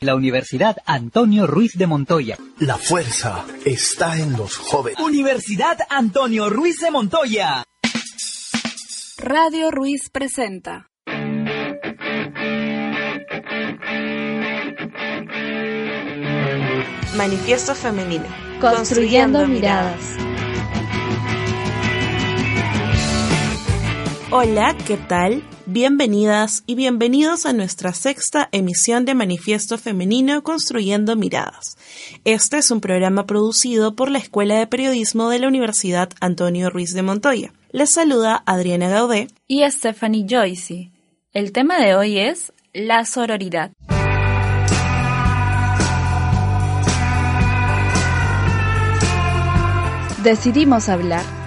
La Universidad Antonio Ruiz de Montoya. La fuerza está en los jóvenes. Universidad Antonio Ruiz de Montoya. Radio Ruiz presenta. Manifiesto Femenino. Construyendo, miradas. Hola, ¿qué tal? Bienvenidas y bienvenidos a nuestra sexta emisión de Manifiesto Femenino Construyendo Miradas. Este es un programa producido por la Escuela de Periodismo de la Universidad Antonio Ruiz de Montoya. Les saluda Adriana Gaudé y Stephanie Joyce. El tema de hoy es la sororidad. Decidimos hablar.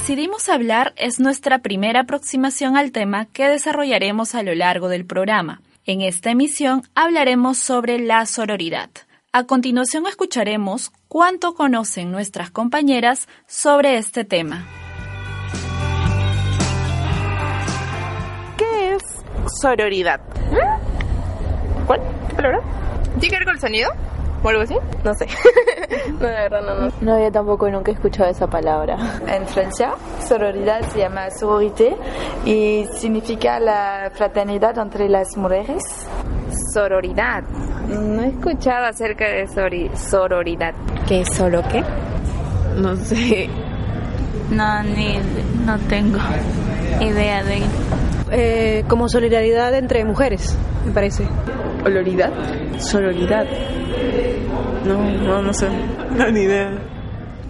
Decidimos hablar es nuestra primera aproximación al tema que desarrollaremos a lo largo del programa. En esta emisión hablaremos sobre la sororidad. A continuación escucharemos cuánto conocen nuestras compañeras sobre este tema. ¿Qué es sororidad? ¿Cuál? ¿Qué palabra? ¿Tiene que ver con el sonido? ¿O algo así? No sé. no, de verdad, no, no. No, yo tampoco nunca he escuchado esa palabra. En Francia, sororidad se llama sororité y significa la fraternidad entre las mujeres. Sororidad. No he escuchado acerca de sori sororidad. ¿Qué es solo qué? No sé. No, ni, no tengo idea de... Eh, como solidaridad entre mujeres, me parece. ¿Oloridad? Sororidad. No, no, no sé. No, ni idea.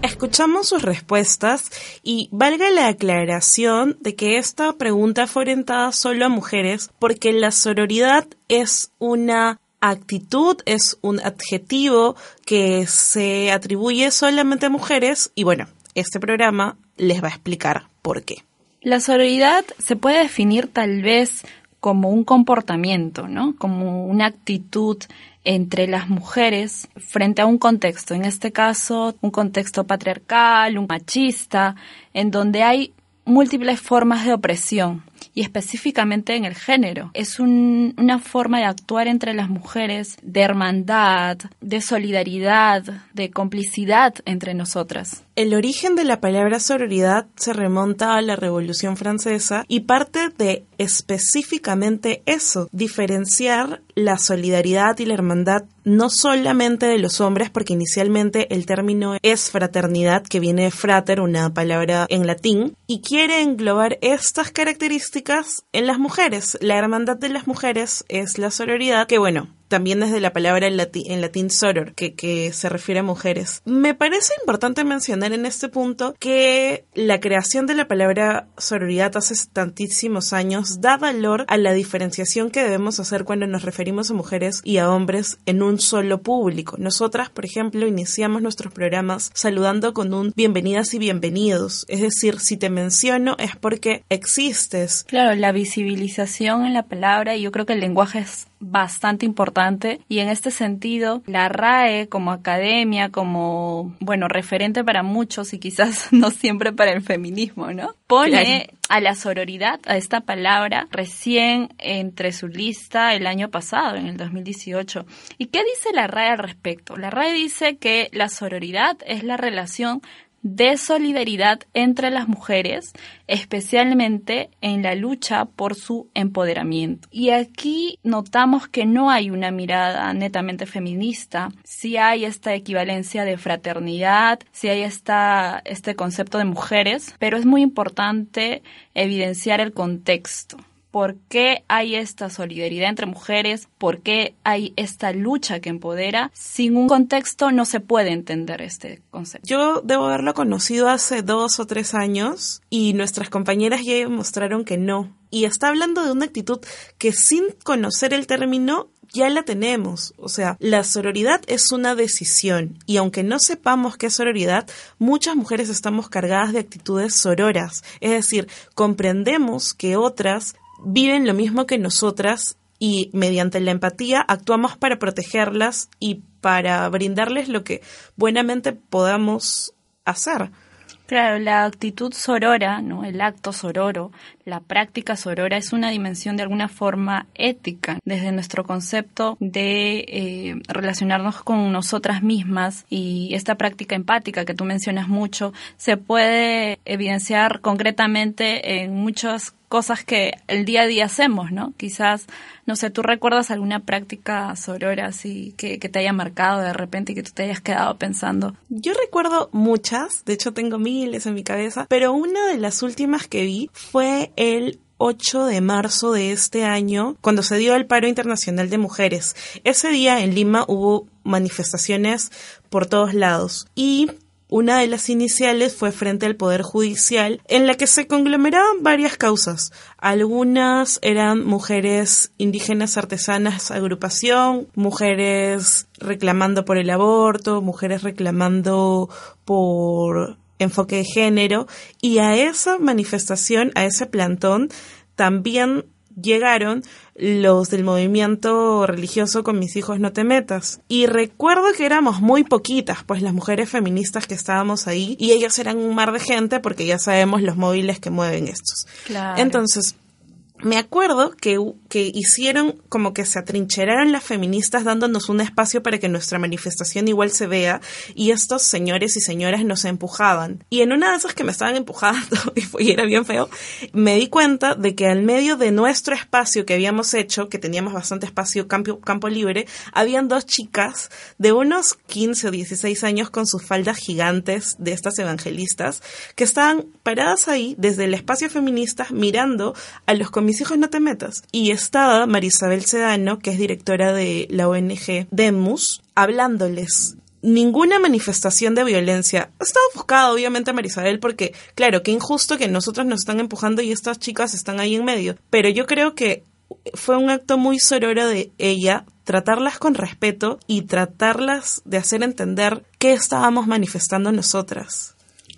Escuchamos sus respuestas y valga la aclaración de que esta pregunta fue orientada solo a mujeres porque la sororidad es una actitud, es un adjetivo que se atribuye solamente a mujeres y bueno, este programa les va a explicar por qué. La sororidad se puede definir tal vez como un comportamiento, ¿no? Como una actitud entre las mujeres frente a un contexto, en este caso un contexto patriarcal, un machista, en donde hay múltiples formas de opresión y específicamente en el género. Es una forma de actuar entre las mujeres, de hermandad, de solidaridad, de complicidad entre nosotras. El origen de la palabra sororidad se remonta a la Revolución Francesa y parte de específicamente eso, diferenciar la solidaridad y la hermandad no solamente de los hombres, porque inicialmente el término es fraternidad, que viene de frater, una palabra en latín, y quiere englobar estas características en las mujeres. La hermandad de las mujeres es la sororidad, que bueno, también desde la palabra en, latín soror, que, que se refiere a mujeres. Me parece importante mencionar en este punto que la creación de la palabra sororidad hace tantísimos años da valor a la diferenciación que debemos hacer cuando nos referimos a mujeres y a hombres en un solo público. Nosotras, por ejemplo, iniciamos nuestros programas saludando con un bienvenidas y bienvenidos. Es decir, si te menciono es porque existes. Claro, la visibilización en la palabra y yo creo que el lenguaje es bastante importante y en este sentido la RAE como academia, como, bueno, referente para muchos y quizás no siempre para el feminismo, ¿no? Pone a la sororidad, a esta palabra, recién entre su lista el año pasado, en el 2018. ¿Y qué dice la RAE al respecto? La RAE dice que la sororidad es la relación de solidaridad entre las mujeres, especialmente en la lucha por su empoderamiento. Y aquí notamos que no hay una mirada netamente feminista, si hay esta equivalencia de fraternidad, si hay esta, este concepto de mujeres, pero es muy importante evidenciar el contexto por qué hay esta solidaridad entre mujeres, por qué hay esta lucha que empodera. Sin un contexto no se puede entender este concepto. Yo debo haberlo conocido hace dos o tres años y nuestras compañeras ya mostraron que no. Y está hablando de una actitud que sin conocer el término ya la tenemos. O sea, la sororidad es una decisión y aunque no sepamos qué es sororidad, muchas mujeres estamos cargadas de actitudes sororas. Es decir, comprendemos que otras viven lo mismo que nosotras y mediante la empatía actuamos para protegerlas y para brindarles lo que buenamente podamos hacer. Claro, la actitud sorora, ¿no? el acto sororo, la práctica sorora es una dimensión de alguna forma ética desde nuestro concepto de eh, relacionarnos con nosotras mismas y esta práctica empática que tú mencionas mucho se puede evidenciar concretamente en muchas cosas que el día a día hacemos, ¿no? Quizás, no sé, tú recuerdas alguna práctica sorora así que, que te haya marcado de repente y que tú te hayas quedado pensando. Yo recuerdo muchas, de hecho tengo miles en mi cabeza, pero una de las últimas que vi fue el 8 de marzo de este año, cuando se dio el paro internacional de mujeres. Ese día en Lima hubo manifestaciones por todos lados y una de las iniciales fue frente al Poder Judicial, en la que se conglomeraban varias causas. Algunas eran mujeres indígenas artesanas agrupación, mujeres reclamando por el aborto, mujeres reclamando por enfoque de género, y a esa manifestación, a ese plantón, también llegaron los del movimiento religioso con mis hijos no te metas. Y recuerdo que éramos muy poquitas, pues las mujeres feministas que estábamos ahí, y ellas eran un mar de gente porque ya sabemos los móviles que mueven estos. Entonces, me acuerdo que, que hicieron como que se atrincheraron las feministas dándonos un espacio para que nuestra manifestación igual se vea y estos señores y señoras nos empujaban. Y en una de esas que me estaban empujando, y, era bien feo, me di cuenta de que al medio de nuestro espacio que habíamos hecho, que teníamos bastante espacio, campo, campo libre, habían dos chicas de unos 15 o 16 años con sus faldas gigantes de estas evangelistas que estaban paradas ahí desde el espacio feminista mirando a los comisarios mis hijos no te metas. Y estaba Marisabel Sedano, que es directora de la ONG Demus, hablándoles ninguna manifestación de violencia. Estaba buscada, obviamente, Marisabel, porque, claro, qué injusto que nosotros nos están empujando y estas chicas están ahí en medio. Pero yo creo que fue un acto muy sororo de ella tratarlas con respeto y tratarlas de hacer entender qué estábamos manifestando nosotras.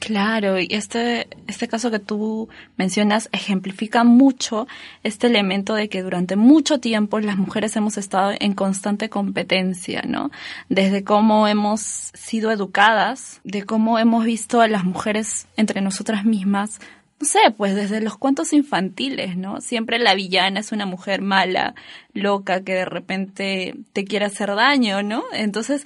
Claro, y este, este caso que tú mencionas ejemplifica mucho este elemento de que durante mucho tiempo las mujeres hemos estado en constante competencia, ¿no? Desde cómo hemos sido educadas, de cómo hemos visto a las mujeres entre nosotras mismas no sé, pues desde los cuentos infantiles, ¿no? Siempre la villana es una mujer mala, loca, que de repente te quiere hacer daño, ¿no? Entonces,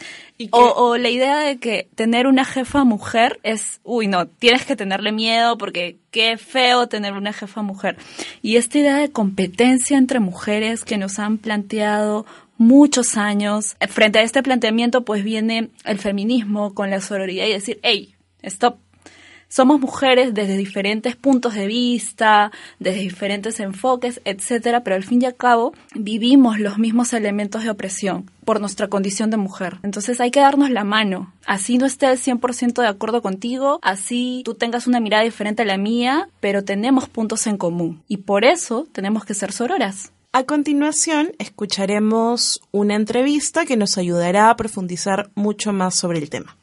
o, la idea de que tener una jefa mujer es, uy, no, tienes que tenerle miedo porque qué feo tener una jefa mujer. Y esta idea de competencia entre mujeres que nos han planteado muchos años, frente a este planteamiento pues viene el feminismo con la sororidad y decir, hey, stop, somos mujeres desde diferentes puntos de vista, desde diferentes enfoques, etcétera, pero al fin y al cabo vivimos los mismos elementos de opresión por nuestra condición de mujer. Entonces hay que darnos la mano. Así no estés 100% de acuerdo contigo, así tú tengas una mirada diferente a la mía, pero tenemos puntos en común. Y por eso tenemos que ser sororas. A continuación, escucharemos una entrevista que nos ayudará a profundizar mucho más sobre el tema.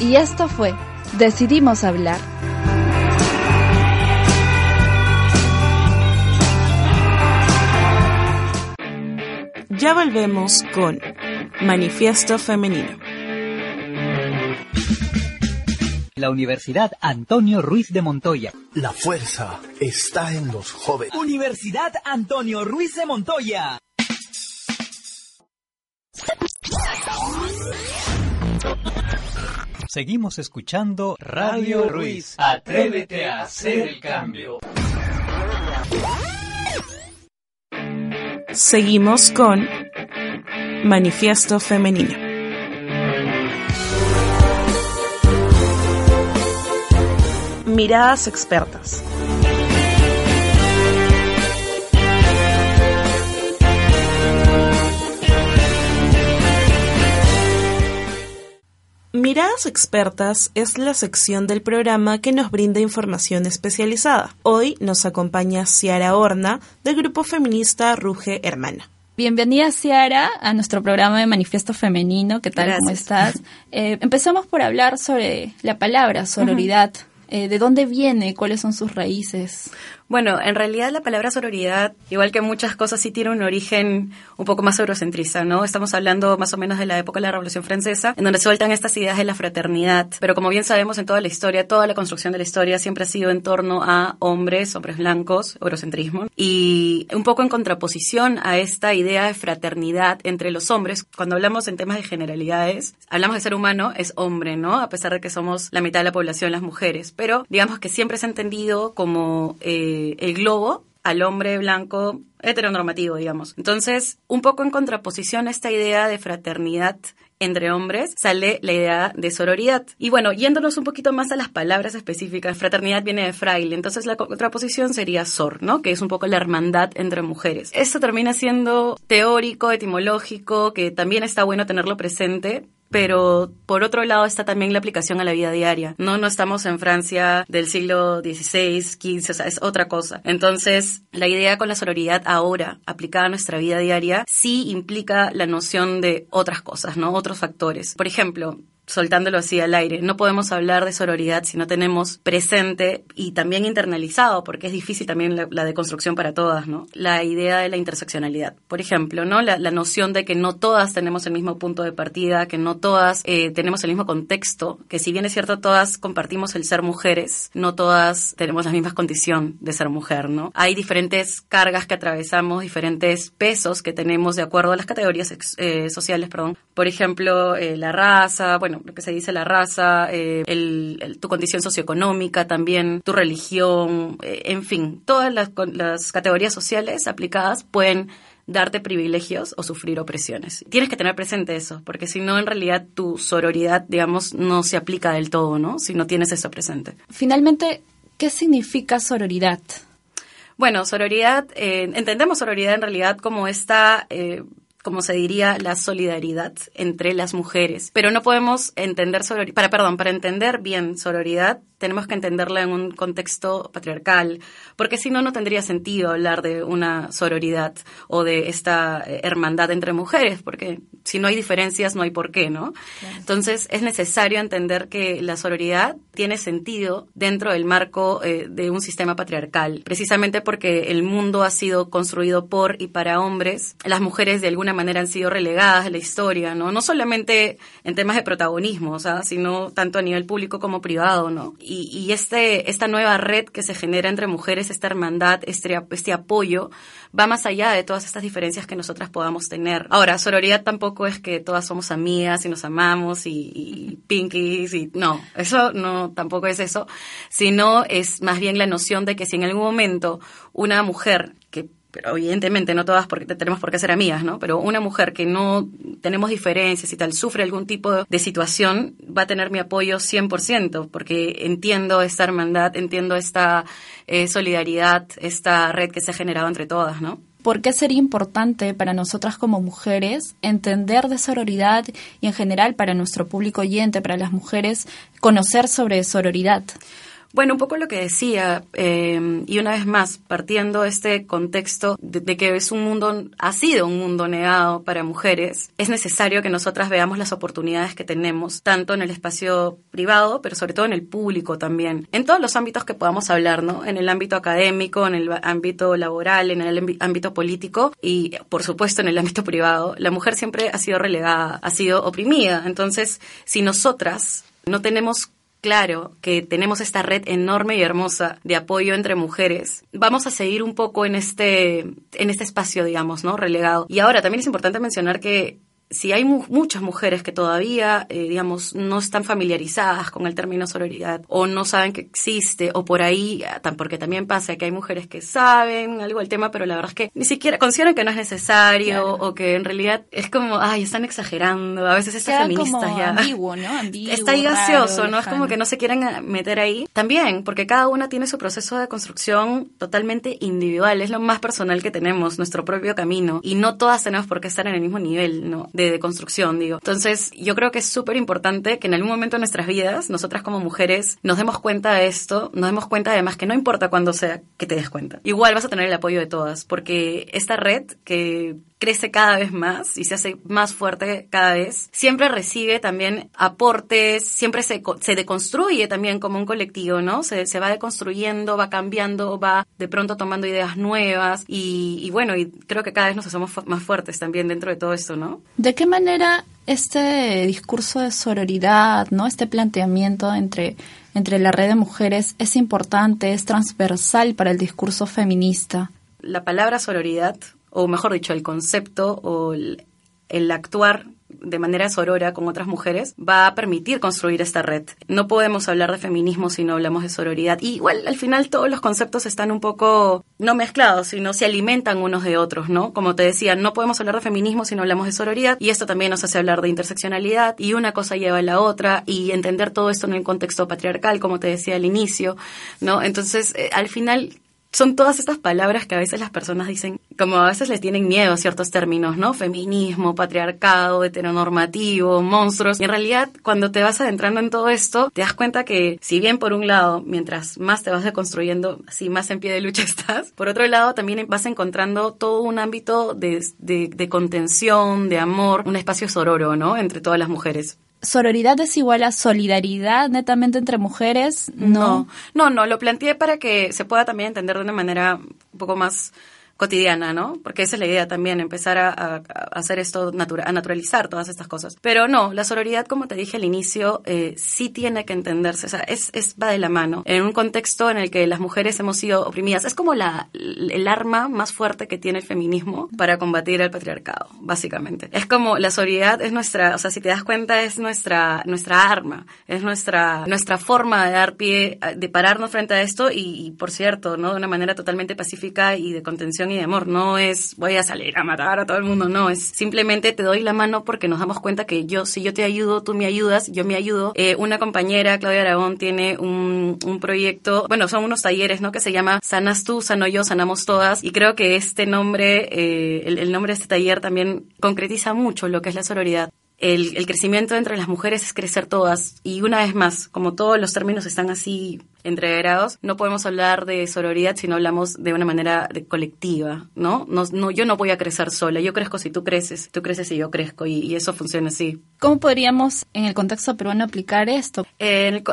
Y esto fue Decidimos hablar. Ya volvemos con Manifiesto Femenino. La Universidad Antonio Ruiz de Montoya. La fuerza está en los jóvenes. Universidad Antonio Ruiz de Montoya. Seguimos escuchando Radio Ruiz. Atrévete a hacer el cambio. Seguimos con Manifiesto Femenino. Miradas expertas. Miradas Expertas es la sección del programa que nos brinda información especializada. Hoy nos acompaña Ciara Horna del grupo feminista Ruge Hermana. Bienvenida, Ciara, a nuestro programa de Manifiesto Femenino. ¿Qué tal? ¿Cómo estás? Eh, empezamos por hablar sobre la palabra sororidad. Eh, ¿De dónde viene? ¿Cuáles son sus raíces? Bueno, en realidad la palabra sororidad, igual que muchas cosas, sí tiene un origen un poco más eurocentrista, ¿no? Estamos hablando más o menos de la época de la Revolución Francesa, en donde sueltan estas ideas de la fraternidad. Pero como bien sabemos en toda la historia, toda la construcción de la historia siempre ha sido en torno a hombres, hombres blancos, eurocentrismo. Y un poco en contraposición a esta idea de fraternidad entre los hombres, cuando hablamos en temas de generalidades, hablamos de ser humano, es hombre, ¿no? A pesar de que somos la mitad de la población, las mujeres. Pero digamos que siempre se ha entendido como... Eh, el globo al hombre blanco heteronormativo, digamos. Entonces, un poco en contraposición a esta idea de fraternidad entre hombres, sale la idea de sororidad. Y bueno, yéndonos un poquito más a las palabras específicas, fraternidad viene de fraile, entonces la contraposición sería sor, ¿no? Que es un poco la hermandad entre mujeres. Esto termina siendo teórico, etimológico, que también está bueno tenerlo presente, pero por otro lado está también la aplicación a la vida diaria. No, no estamos en Francia del siglo XVI, XV, o sea, es otra cosa. Entonces, la idea con la sororidad ahora, aplicada a nuestra vida diaria, sí implica la noción de otras cosas, ¿no? Otros factores. Por ejemplo, soltándolo así al aire. No podemos hablar de sororidad si no tenemos presente y también internalizado, porque es difícil también la, deconstrucción para todas, ¿no? La idea de la interseccionalidad. Por ejemplo, ¿no? La, noción de que no todas tenemos el mismo punto de partida, que no todas eh, tenemos el mismo contexto, que si bien es cierto todas compartimos el ser mujeres, no todas tenemos la misma condición de ser mujer, ¿no? Hay diferentes cargas que atravesamos, diferentes pesos que tenemos de acuerdo a las categorías eh, sociales, perdón. Por ejemplo, eh, la raza, bueno, lo que se dice la raza, eh, tu condición socioeconómica también, tu religión, eh, en fin, todas las, las categorías sociales aplicadas pueden darte privilegios o sufrir opresiones. Tienes que tener presente eso, porque si no, en realidad tu sororidad, digamos, no se aplica del todo, ¿no? Si no tienes eso presente. Finalmente, ¿qué significa sororidad? Bueno, sororidad, eh, entendemos sororidad en realidad como esta como se diría, la solidaridad entre las mujeres. Pero no podemos entender para, perdón, para entender bien sororidad, tenemos que entenderla en un contexto patriarcal, porque si no, no tendría sentido hablar de una sororidad o de esta eh, hermandad entre mujeres, porque si no hay diferencias, no hay por qué, ¿no? Entonces, es necesario entender que la sororidad tiene sentido dentro del marco eh, de un sistema patriarcal, precisamente porque el mundo ha sido construido por y para hombres, las mujeres de alguna manera han sido relegadas de la historia, ¿no? No solamente en temas de protagonismo, o sea, sino tanto a nivel público como privado, ¿no? Y, este, esta nueva red que se genera entre mujeres, esta hermandad, este, este apoyo, va más allá de todas estas diferencias que nosotras podamos tener. Ahora, sororidad tampoco es que todas somos amigas y nos amamos y, y pinkies y no, eso no, tampoco es eso, sino es más bien la noción de que si en algún momento una mujer pero evidentemente no todas porque tenemos por qué ser amigas, ¿no? Pero una mujer que no tenemos diferencias y tal, sufre algún tipo de situación, va a tener mi apoyo 100%, porque entiendo esta hermandad, entiendo esta eh, solidaridad, esta red que se ha generado entre todas, ¿no? ¿Por qué sería importante para nosotras como mujeres entender de sororidad y en general para nuestro público oyente, para las mujeres, conocer sobre sororidad? Bueno, un poco lo que decía, eh, y una vez más, partiendo este contexto de, que es un mundo, ha sido un mundo negado para mujeres, es necesario que nosotras veamos las oportunidades que tenemos, tanto en el espacio privado, pero sobre todo en el público también, en todos los ámbitos que podamos hablar, ¿no? En el ámbito académico, en el ámbito laboral, en el ámbito político y, por supuesto, en el ámbito privado. La mujer siempre ha sido relegada, ha sido oprimida. Entonces, si nosotras no tenemos claro que tenemos esta red enorme y hermosa de apoyo entre mujeres, vamos a seguir un poco en este, en este espacio, digamos, ¿no? Relegado. Y ahora también es importante mencionar que si hay muchas mujeres que todavía, eh, digamos, no están familiarizadas con el término sororidad o no saben que existe o por ahí, ah, porque también pasa que hay mujeres que saben algo del tema, pero la verdad es que ni siquiera consideran que no es necesario o que en realidad es como, ay, están exagerando. A veces estas feministas ya. Ambiguo, ¿no? Está ahí gaseoso, ¿no? Es como que no se quieren ah, meter ahí. También, porque cada una tiene su proceso de construcción totalmente individual. Es lo más personal que tenemos, nuestro propio camino. Y no todas tenemos por qué estar en el mismo nivel, ¿no? De, construcción, digo. Entonces, yo creo que es súper importante que en algún momento de nuestras vidas, nosotras como mujeres, nos demos cuenta de esto, nos demos cuenta además que no importa cuándo sea que te des cuenta. Igual vas a tener el apoyo de todas, porque esta red que crece cada vez más y se hace más fuerte cada vez, siempre recibe también aportes, siempre se, se deconstruye también como un colectivo, ¿no? Se, se va deconstruyendo, va cambiando, va de pronto tomando ideas nuevas y, y bueno, y creo que cada vez nos hacemos más fuertes también dentro de todo esto, ¿no? ¿De qué manera este discurso de sororidad, ¿no? Este planteamiento entre entre la red de mujeres es importante, es transversal para el discurso feminista. La palabra sororidad o mejor dicho, el concepto o el, actuar de manera sorora con otras mujeres va a permitir construir esta red. No podemos hablar de feminismo si no hablamos de sororidad. Y igual al final todos los conceptos están un poco no mezclados, sino se alimentan unos de otros, ¿no? Como te decía, no podemos hablar de feminismo si no hablamos de sororidad y esto también nos hace hablar de interseccionalidad y una cosa lleva a la otra y entender todo esto en el contexto patriarcal, como te decía al inicio, ¿no? Entonces, eh, al final son todas estas palabras que a veces las personas dicen, como a veces les tienen miedo a ciertos términos, ¿no? Feminismo, patriarcado, heteronormativo, monstruos. Y en realidad, cuando te vas adentrando en todo esto, te das cuenta que, si bien por un lado, mientras más te vas deconstruyendo, así más en pie de lucha estás, por otro lado también vas encontrando todo un ámbito de, de, de contención, de amor, un espacio sororo, ¿no? Entre todas las mujeres sororidad es igual a solidaridad netamente entre mujeres, ¿no? No, no, no, lo planteé para que se pueda también entender de una manera un poco más cotidiana, ¿no? Porque esa es la idea también, empezar a, hacer esto, a naturalizar todas estas cosas. Pero no, la sororidad, como te dije al inicio, eh, sí tiene que entenderse, o sea, es, es, va de la mano. En un contexto en el que las mujeres hemos sido oprimidas, es como la, el arma más fuerte que tiene el feminismo para combatir el patriarcado, básicamente. Es como la sororidad es nuestra, o sea, si te das cuenta, es nuestra, nuestra arma, es nuestra, nuestra forma de dar pie, de pararnos frente a esto y, y por cierto, ¿no? De una manera totalmente pacífica y de contención y de amor. No es voy a salir a matar a todo el mundo, no. Es simplemente te doy la mano porque nos damos cuenta que yo, si yo te ayudo, tú me ayudas, yo me ayudo. Eh, una compañera, Claudia Aragón, tiene un, un proyecto, bueno, son unos talleres, ¿no? Que se llama Sanas tú, sano yo, sanamos todas. Y creo que este nombre, eh, el, el nombre de este taller también concretiza mucho lo que es la sororidad el, el, crecimiento entre las mujeres es crecer todas. Y una vez más, como todos los términos están así entreverados, no podemos hablar de sororidad si no hablamos de una manera de colectiva, ¿no? No, no Yo no voy a crecer sola, yo crezco si tú creces, tú creces y yo crezco, y, eso funciona así. ¿Cómo podríamos en el contexto peruano aplicar esto?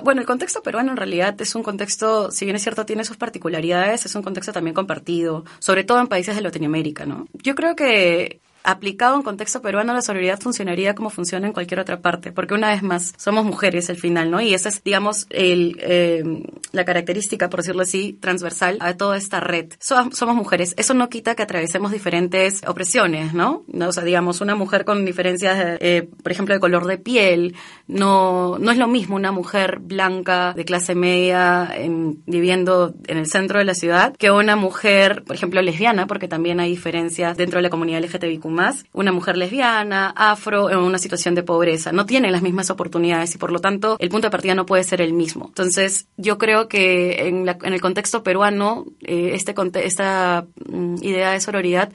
bueno, el contexto peruano en realidad es un contexto, si bien es cierto, tiene sus particularidades, es un contexto también compartido, sobre todo en países de Latinoamérica, ¿no? Yo creo que aplicado en contexto peruano, la solidaridad funcionaría como funciona en cualquier otra parte, porque una vez más, somos mujeres al final, ¿no? Y esa es, digamos, el, eh, la característica, por decirlo así, transversal a toda esta red. somos mujeres. Eso no quita que atravesemos diferentes opresiones, ¿no? O sea, digamos, una mujer con diferencias, eh, por ejemplo, de color de piel, no, no es lo mismo una mujer blanca de clase media en, viviendo en el centro de la ciudad que una mujer, por ejemplo, lesbiana, porque también hay diferencias dentro de la comunidad LGTBIQ más, una mujer lesbiana, afro, en una situación de pobreza. No tienen las mismas oportunidades y por lo tanto el punto de partida no puede ser el mismo. Entonces yo creo que en, el contexto peruano eh, este, esta mm, idea de sororidad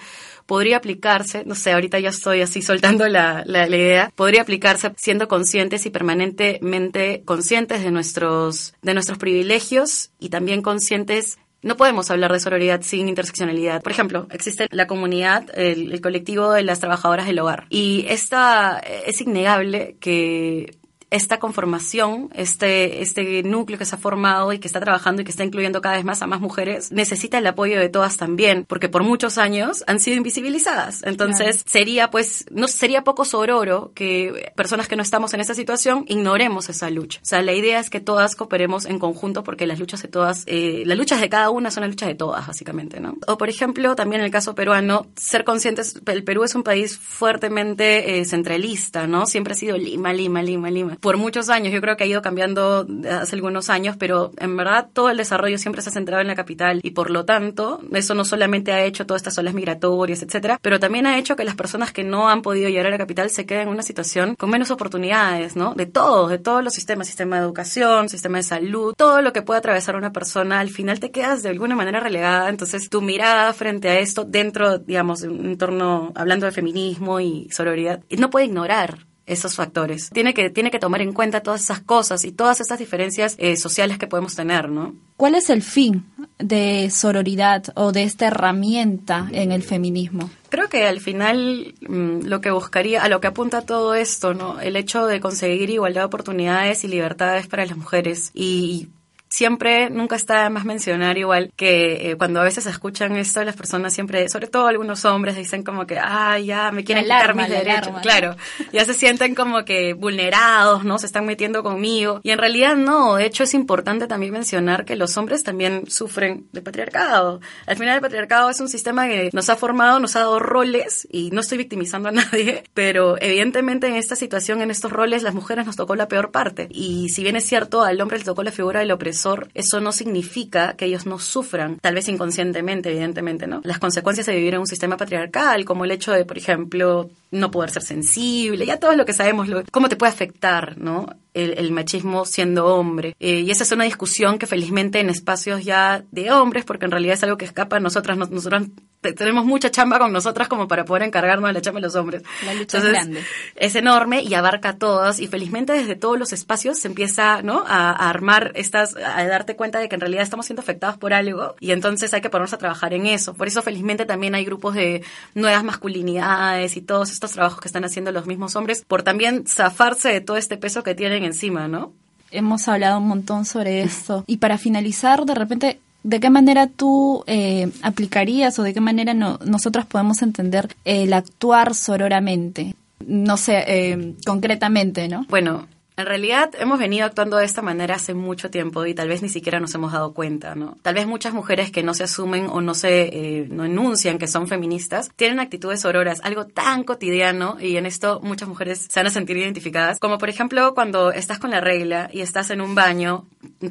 podría aplicarse, no sé, ahorita ya estoy así soltando la, la, idea, podría aplicarse siendo conscientes y permanentemente conscientes de nuestros, de nuestros privilegios y también conscientes no podemos hablar de sororidad sin interseccionalidad. Por ejemplo, existe la comunidad, el, colectivo de las trabajadoras del hogar. Y esta es innegable que esta conformación, este, este núcleo que se ha formado y que está trabajando y que está incluyendo cada vez más a más mujeres, necesita el apoyo de todas también, porque por muchos años han sido invisibilizadas. Entonces, sería pues, no sería poco sororo que personas que no estamos en esa situación ignoremos esa lucha. O sea, la idea es que todas cooperemos en conjunto porque las luchas de todas, eh, las luchas de cada una son las luchas de todas, básicamente, ¿no? O por ejemplo, también en el caso peruano, ser conscientes, el Perú es un país fuertemente eh, centralista, ¿no? Siempre ha sido Lima, Lima, Lima, Lima. Por muchos años, yo creo que ha ido cambiando hace algunos años, pero en verdad todo el desarrollo siempre se ha centrado en la capital y por lo tanto, eso no solamente ha hecho todas estas olas migratorias, etcétera, pero también ha hecho que las personas que no han podido llegar a la capital se queden en una situación con menos oportunidades, ¿no? De todos, de todos los sistemas, sistema de educación, sistema de salud, todo lo que puede atravesar una persona, al final te quedas de alguna manera relegada, entonces tu mirada frente a esto dentro, digamos, de un entorno, hablando de feminismo y sororidad, no puede ignorar esos factores. Tiene que, tiene que tomar en cuenta todas esas cosas y todas esas diferencias eh, sociales que podemos tener, ¿no? ¿Cuál es el fin de sororidad o de esta herramienta en el feminismo? Creo que al final mm, lo que buscaría, a lo que apunta todo esto, ¿no? El hecho de conseguir igualdad de oportunidades y libertades para las mujeres y siempre, nunca está más mencionar igual que eh, cuando a veces escuchan esto, las personas siempre, sobre todo algunos hombres, dicen como que, ah, ya me quieren quitar mis derechos. claro, ya se sienten como que vulnerados, ¿no? Se están metiendo conmigo. Y en realidad no, de hecho es importante también mencionar que los hombres también sufren de patriarcado. Al final el patriarcado es un sistema que nos ha formado, nos ha dado roles, y no estoy victimizando a nadie, pero evidentemente en esta situación, en estos roles, las mujeres nos tocó la peor parte. Y si bien es cierto, al hombre le tocó la figura del opresor, eso no significa que ellos no sufran, tal vez inconscientemente, evidentemente, ¿no? Las consecuencias de vivir en un sistema patriarcal, como el hecho de, por ejemplo, no poder ser sensible, ya todo lo que sabemos, cómo te puede afectar, ¿no? El, machismo siendo hombre. Eh, y esa es una discusión que felizmente en espacios ya de hombres, porque en realidad es algo que escapa a nosotras, nosotras tenemos mucha chamba con nosotras como para poder encargarnos de la chamba de los hombres. La lucha es grande. Es enorme y abarca a todas y felizmente desde todos los espacios se empieza, ¿no? A, a, armar estas, a darte cuenta de que en realidad estamos siendo afectados por algo y entonces hay que ponernos a trabajar en eso. Por eso felizmente también hay grupos de nuevas masculinidades y todos estos trabajos que están haciendo los mismos hombres por también zafarse de todo este peso que tienen encima, ¿no? Hemos hablado un montón sobre esto. Y para finalizar, de repente, ¿de qué manera tú eh, aplicarías o de qué manera no, nosotras podemos entender el actuar sororamente? No sé, eh, concretamente, ¿no? Bueno, en realidad hemos venido actuando de esta manera hace mucho tiempo y tal vez ni siquiera nos hemos dado cuenta, ¿no? Tal vez muchas mujeres que no se asumen o no se eh, no enuncian que son feministas tienen actitudes auroras, algo tan cotidiano y en esto muchas mujeres se van a sentir identificadas, como por ejemplo cuando estás con la regla y estás en un baño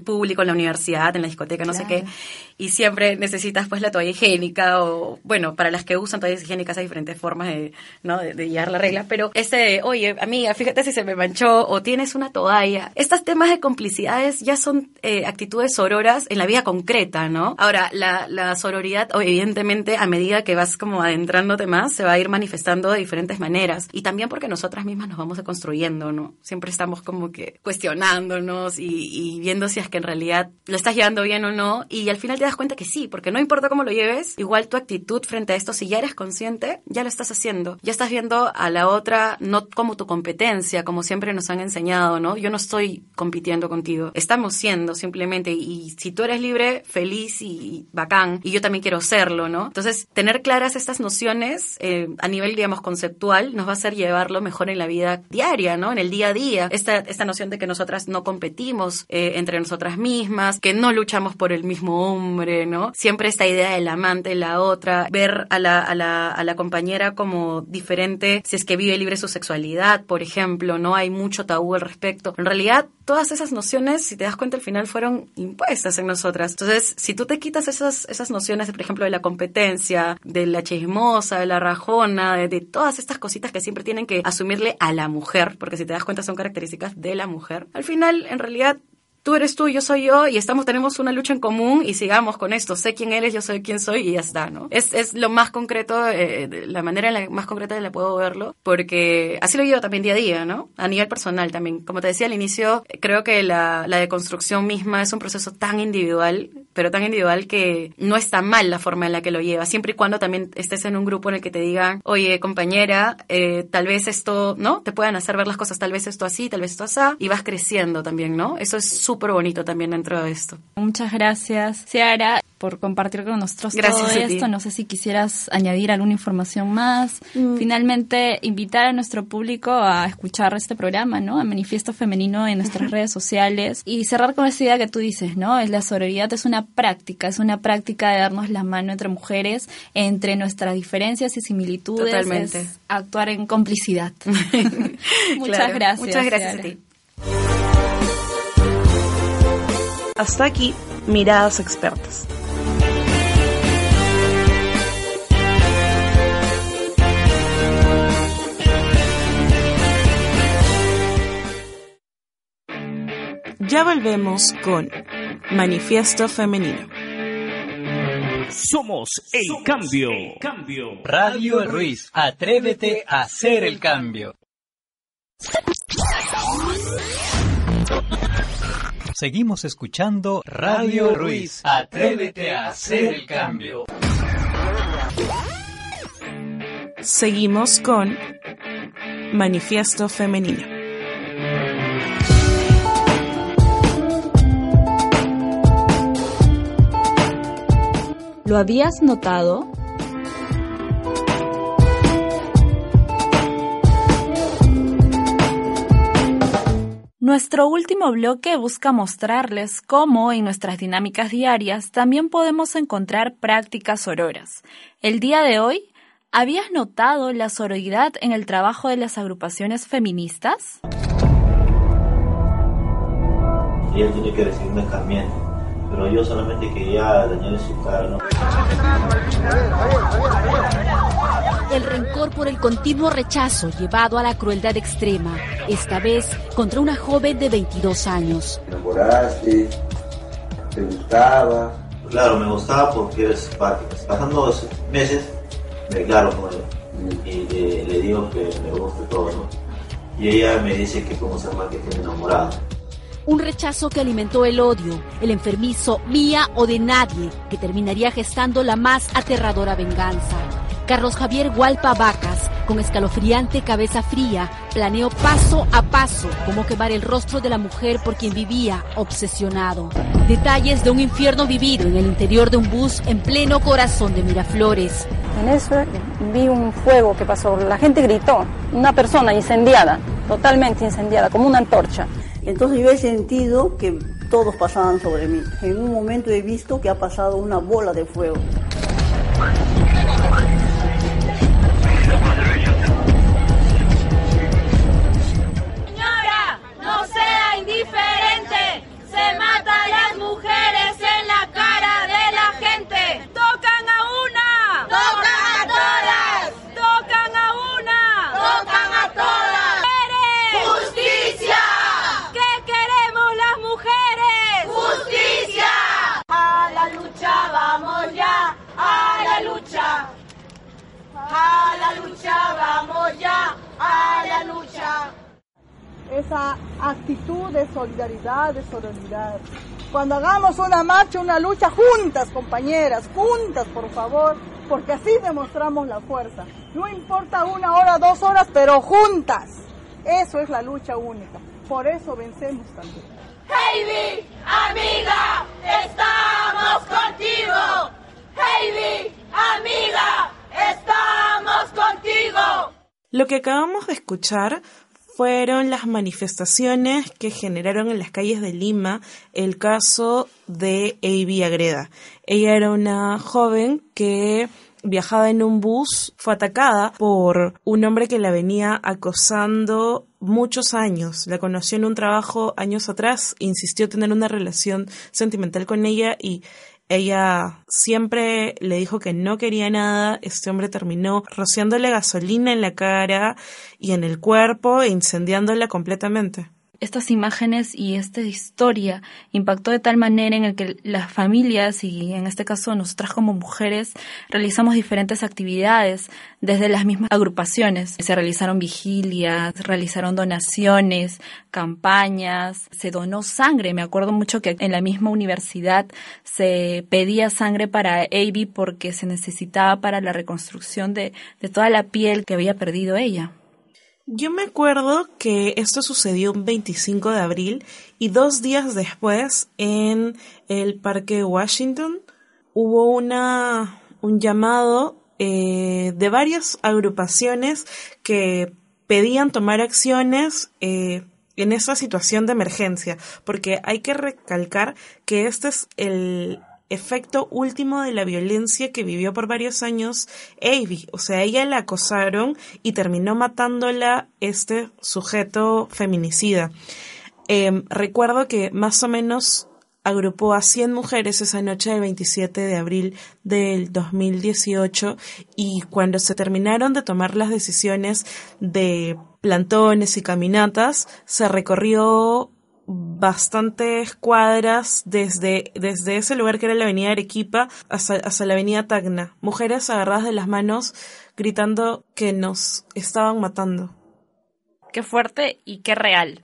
público en la universidad, en la discoteca, no sé qué, y siempre necesitas pues la toalla higiénica o bueno, para las que usan toallas higiénicas hay diferentes formas de, ¿no? de, de llevar la regla, pero ese, oye, amiga, fíjate si se me manchó o tienes una toalla. Estos temas de complicidades ya son eh, actitudes sororas en la vida concreta, ¿no? Ahora, la, la sororidad, evidentemente, a medida que vas como adentrándote más, se va a ir manifestando de diferentes maneras. Y también porque nosotras mismas nos vamos construyendo, ¿no? Siempre estamos como que cuestionándonos y, y viendo si es que en realidad lo estás llevando bien o no. Y al final te das cuenta que sí, porque no importa cómo lo lleves, igual tu actitud frente a esto, si ya eres consciente, ya lo estás haciendo. Ya estás viendo a la otra no como tu competencia, como siempre nos han enseñado ¿no? Yo no estoy compitiendo contigo. Estamos siendo simplemente, y si tú eres libre, feliz y bacán, y yo también quiero serlo, ¿no? Entonces, tener claras estas nociones eh, a nivel, digamos, conceptual nos va a hacer llevarlo mejor en la vida diaria, ¿no? En el día a día. Esta, esta noción de que nosotras no competimos eh, entre nosotras mismas, que no luchamos por el mismo hombre, Siempre esta idea del amante, la otra, ver a la, a la, a la compañera como diferente si es que vive libre su sexualidad, por ejemplo, ¿no? Hay mucho tabú al respecto en realidad, todas esas nociones, si te das cuenta al final, fueron impuestas en nosotras. Entonces, si tú te quitas esas, esas nociones, por ejemplo, de la competencia, de la chismosa, de la rajona, de, de todas estas cositas que siempre tienen que asumirle a la mujer, porque si te das cuenta son características de la mujer, al final, en realidad, tú eres tú, yo soy yo y estamos, tenemos una lucha en común y sigamos con esto. Sé quién eres, yo soy quién soy y ya está, ¿no? Es, es lo más concreto, eh, la manera en la más concreta en la puedo verlo, porque así lo vivo también día a día, ¿no? A nivel personal también. Como te decía al inicio, creo que la, la deconstrucción misma es un proceso tan individual pero tan individual que no está mal la forma en la que lo lleva, siempre y cuando también estés en un grupo en el que te digan, oye, compañera, eh, tal vez esto, ¿no? Te puedan hacer ver las cosas, tal vez esto así, tal vez esto así, y vas creciendo también, ¿no? Eso es súper bonito también dentro de esto. Muchas gracias, Ciara, por compartir con nosotros gracias todo esto. No sé si quisieras añadir alguna información más. Mm. Finalmente, invitar a nuestro público a escuchar este programa, ¿no? A Manifiesto Femenino en nuestras redes sociales y cerrar con esa idea que tú dices, ¿no? Es la sororidad es una práctica, es una práctica de darnos la mano entre mujeres, entre nuestras diferencias y similitudes. Totalmente. actuar en complicidad. Muchas gracias. Muchas gracias a ti. Hasta aquí, miradas expertas. Ya volvemos con Manifiesto Femenino. Somos el cambio. Radio Ruiz, atrévete a hacer el cambio. Seguimos escuchando Radio Ruiz, atrévete a hacer el cambio. Seguimos con Manifiesto Femenino. ¿Lo habías notado? Nuestro último bloque busca mostrarles cómo en nuestras dinámicas diarias también podemos encontrar prácticas sororas. El día de hoy, ¿habías notado la sororidad en el trabajo de las agrupaciones feministas? Tiene que recibirme también pero yo solamente quería dañarle su cara, ¿no? El rencor por el continuo rechazo llevado a la crueldad extrema, esta vez contra una joven de 22 años. ¿Te enamoraste? ¿Te gustaba? Claro, me gustaba porque eres simpática. Pasando dos meses, me declaro con ella y le, digo que me gusta todo, ¿no? Y ella me dice que como ser más que tiene enamorado un rechazo que alimentó el odio, el enfermizo mía o de nadie, que terminaría gestando la más aterradora venganza. Carlos Javier Hualpa Vacas, con escalofriante cabeza fría, planeó paso a paso cómo quemar el rostro de la mujer por quien vivía obsesionado. Detalles de un infierno vivido en el interior de un bus en pleno corazón de Miraflores. En eso vi un fuego que pasó, la gente gritó, una persona incendiada, totalmente incendiada, como una antorcha. Entonces yo he sentido que todos pasaban sobre mí. En un momento he visto que ha pasado una bola de fuego. Indiferente. Se mata a las mujeres en la cara de la gente. Tocan a una. Tocan a todas. Tocan a una. Tocan a todas. Justicia. ¿Qué queremos las mujeres? Justicia. A la lucha vamos ya. A la lucha. A la lucha vamos ya. A la lucha. Esa actitud de solidaridad, de sororidad. Cuando hagamos una marcha, una lucha juntas, compañeras, juntas, por favor, porque así demostramos la fuerza. No importa una hora, dos horas, pero juntas. Eso es la lucha única. Por eso vencemos también. Heidi, amiga, estamos contigo. Heidi, amiga, estamos contigo. Lo que acabamos de escuchar fueron las manifestaciones que generaron en las calles de Lima el caso de Avi Agreda. Ella era una joven que viajaba en un bus, fue atacada por un hombre que la venía acosando muchos años. La conoció en un trabajo años atrás, insistió tener una relación sentimental con ella y ella siempre le dijo que no quería nada. Este hombre terminó rociándole gasolina en la cara y en el cuerpo e incendiándola completamente. Estas imágenes y esta historia impactó de tal manera en el que las familias y en este caso nosotras como mujeres realizamos diferentes actividades desde las mismas agrupaciones. Se realizaron vigilias, realizaron donaciones, campañas, se donó sangre. Me acuerdo mucho que en la misma universidad se pedía sangre para Avi porque se necesitaba para la reconstrucción de, de toda la piel que había perdido ella. Yo me acuerdo que esto sucedió un 25 de abril y dos días después en el Parque Washington hubo una, un llamado eh, de varias agrupaciones que pedían tomar acciones eh, en esa situación de emergencia, porque hay que recalcar que este es el, efecto último de la violencia que vivió por varios años Avi. O sea, ella la acosaron y terminó matándola este sujeto feminicida. Em, recuerdo que más o menos agrupó a 100 mujeres esa noche del 27 de abril del 2018 y cuando se terminaron de tomar las decisiones de plantones y caminatas, se recorrió bastantes cuadras desde, desde ese lugar que era la avenida Arequipa hasta, hasta la avenida Tacna. Mujeres agarradas de las manos gritando que nos estaban matando. Qué fuerte y qué real.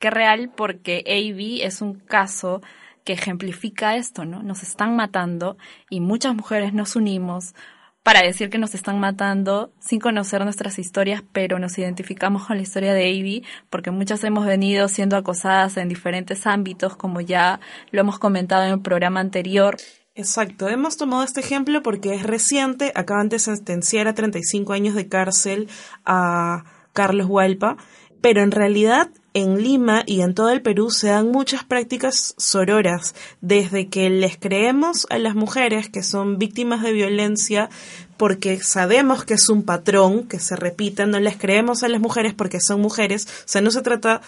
Qué real porque AB es un caso que ejemplifica esto, ¿no? Nos están matando y muchas mujeres nos unimos para decir que nos están matando sin conocer nuestras historias, pero nos identificamos con la historia de Avi porque muchas hemos venido siendo acosadas en diferentes ámbitos, como ya lo hemos comentado en el programa anterior. Exacto, hemos tomado este ejemplo porque es reciente, acaban de sentenciar a 35 años de cárcel a Carlos Hualpa, pero en realidad en Lima y en todo el Perú se dan muchas prácticas sororas, desde que les creemos a las mujeres que son víctimas de violencia porque sabemos que es un patrón que se repite, no les creemos a las mujeres porque son mujeres, o sea, no se trata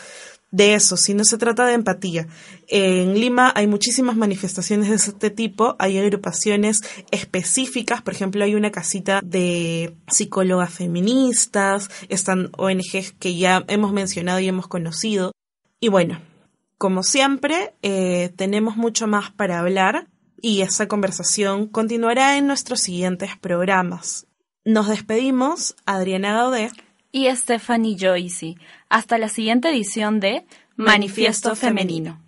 de eso, sino se trata de empatía. En Lima hay muchísimas manifestaciones de este tipo, hay agrupaciones específicas, por ejemplo, hay una casita de psicólogas feministas, están ONGs que ya hemos mencionado y hemos conocido. Y bueno, como siempre, eh, tenemos mucho más para hablar y esa conversación continuará en nuestros siguientes programas. Nos despedimos, Adriana Gaudé y Stephanie Joyce. Hasta la siguiente edición de Manifiesto, Femenino.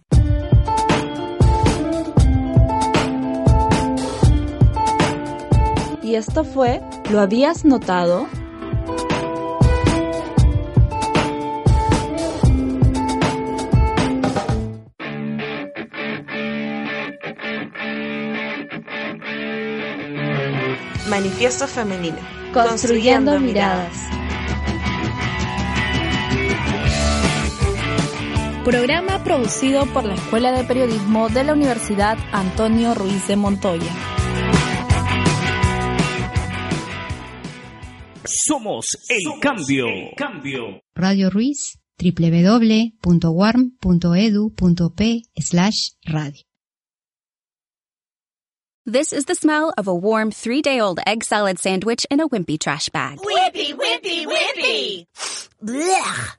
Y esto fue ¿Lo habías notado? Manifiesto Femenino. Construyendo, miradas. Programa producido por la Escuela de Periodismo de la Universidad Antonio Ruiz de Montoya. Somos el cambio. cambio. Radio Ruiz, www.warm.edu.p slash radio. This is the smell of a warm three-day-old egg salad sandwich in a wimpy trash bag. Wimpy, wimpy, wimpy! Blech!